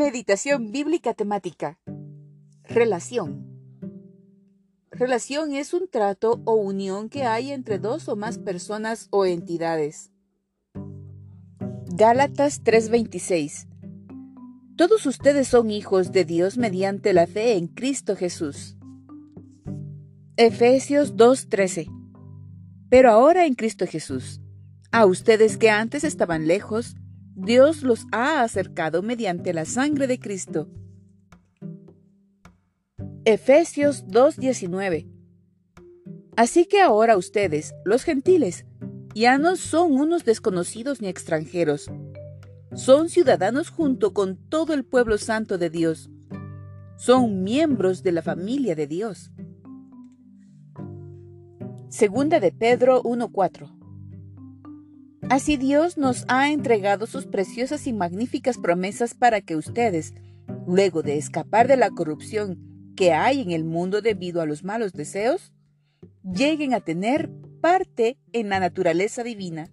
Meditación bíblica temática. Relación. Relación es un trato o unión que hay entre dos o más personas o entidades. Gálatas 3:26. Todos ustedes son hijos de Dios mediante la fe en Cristo Jesús. Efesios 2:13. Pero ahora en Cristo Jesús, a ustedes que antes estaban lejos, Dios los ha acercado mediante la sangre de Cristo. Efesios 2:19 Así que ahora ustedes, los gentiles, ya no son unos desconocidos ni extranjeros, son ciudadanos junto con todo el pueblo santo de Dios, son miembros de la familia de Dios. Segunda de Pedro 1:4 Así Dios nos ha entregado sus preciosas y magníficas promesas para que ustedes, luego de escapar de la corrupción que hay en el mundo debido a los malos deseos, lleguen a tener parte en la naturaleza divina.